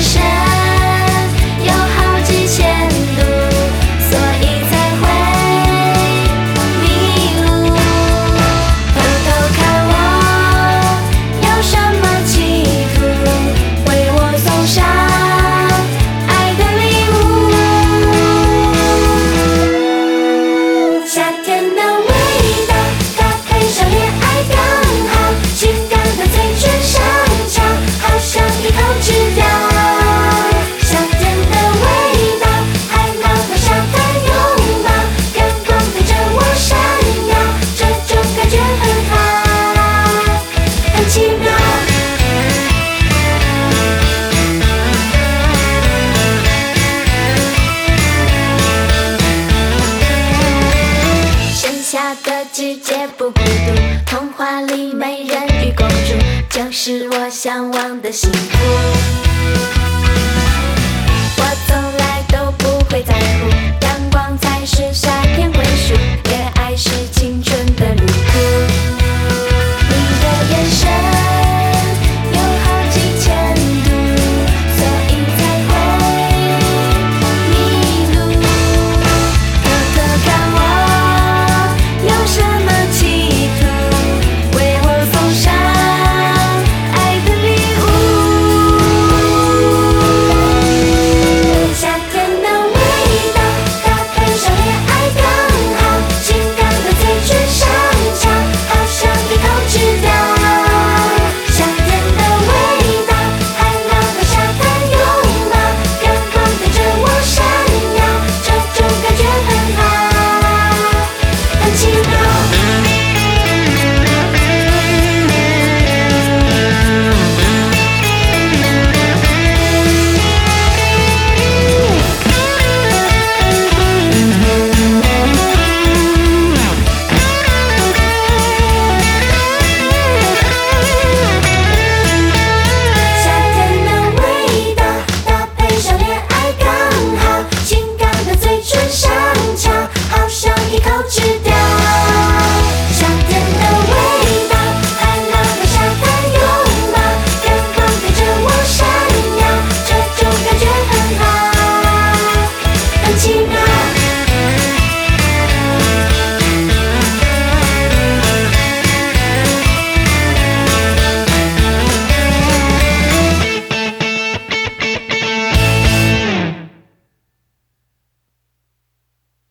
Station. 世界不孤独童话里美人鱼公主就是我向往的幸福。